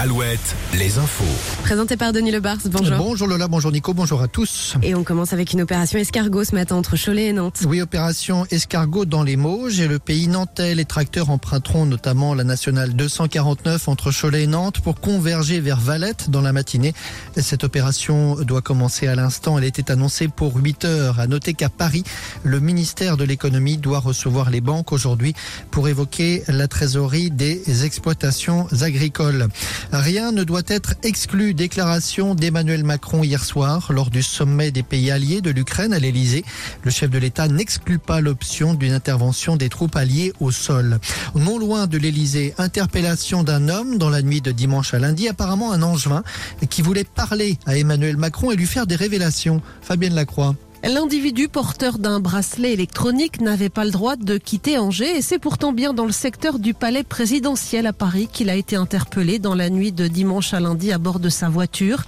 Alouette, les infos. Présenté par Denis Lebars, bonjour. Bonjour Lola, bonjour Nico, bonjour à tous. Et on commence avec une opération escargot ce matin entre Cholet et Nantes. Oui, opération escargot dans les Mauges et le pays nantais. Les tracteurs emprunteront notamment la nationale 249 entre Cholet et Nantes pour converger vers Valette dans la matinée. Cette opération doit commencer à l'instant. Elle était annoncée pour 8 heures. À noter qu'à Paris, le ministère de l'économie doit recevoir les banques aujourd'hui pour évoquer la trésorerie des exploitations agricoles. Rien ne doit être exclu. Déclaration d'Emmanuel Macron hier soir lors du sommet des pays alliés de l'Ukraine à l'Elysée. Le chef de l'État n'exclut pas l'option d'une intervention des troupes alliées au sol. Non loin de l'Elysée, interpellation d'un homme dans la nuit de dimanche à lundi, apparemment un angevin qui voulait parler à Emmanuel Macron et lui faire des révélations. Fabienne Lacroix. L'individu porteur d'un bracelet électronique n'avait pas le droit de quitter Angers et c'est pourtant bien dans le secteur du palais présidentiel à Paris qu'il a été interpellé dans la nuit de dimanche à lundi à bord de sa voiture.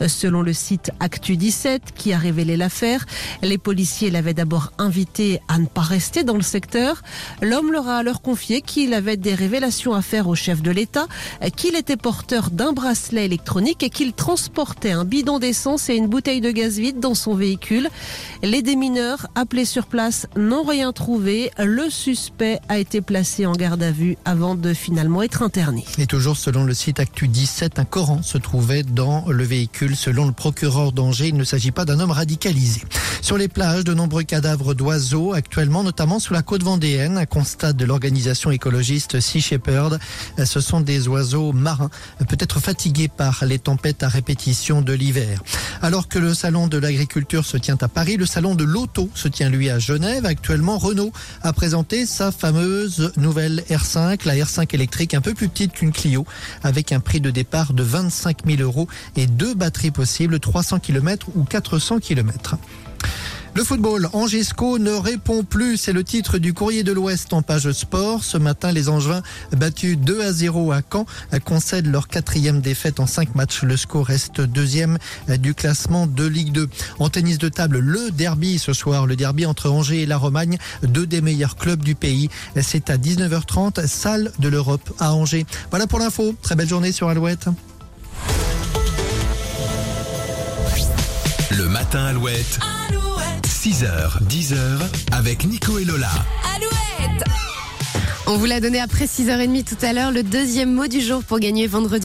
Euh, selon le site Actu 17 qui a révélé l'affaire, les policiers l'avaient d'abord invité à ne pas rester dans le secteur. L'homme leur a alors confié qu'il avait des révélations à faire au chef de l'État, qu'il était porteur d'un bracelet électronique et qu'il transportait un bidon d'essence et une bouteille de gaz vide dans son véhicule. Les démineurs appelés sur place n'ont rien trouvé. Le suspect a été placé en garde à vue avant de finalement être interné. Et toujours selon le site Actu 17, un Coran se trouvait dans le véhicule. Selon le procureur d'Angers, il ne s'agit pas d'un homme radicalisé. Sur les plages, de nombreux cadavres d'oiseaux, actuellement notamment sous la côte vendéenne, un constat de l'organisation écologiste Sea Shepherd. Ce sont des oiseaux marins, peut-être fatigués par les tempêtes à répétition de l'hiver. Alors que le salon de l'agriculture se tient à Paris, le salon de l'auto se tient lui à Genève. Actuellement, Renault a présenté sa fameuse nouvelle R5, la R5 électrique un peu plus petite qu'une Clio, avec un prix de départ de 25 000 euros et deux batteries possibles, 300 km ou 400 km. Le football, Angesco ne répond plus. C'est le titre du courrier de l'Ouest en page sport. Ce matin, les Angevins, battus 2 à 0 à Caen, concèdent leur quatrième défaite en cinq matchs. Le score reste deuxième du classement de Ligue 2. En tennis de table, le derby ce soir, le derby entre Angers et la Romagne, deux des meilleurs clubs du pays. C'est à 19h30, salle de l'Europe à Angers. Voilà pour l'info. Très belle journée sur Alouette. Le matin Alouette. 6h, 10h avec Nico et Lola. On vous l'a donné après 6h30 tout à l'heure, le deuxième mot du jour pour gagner vendredi.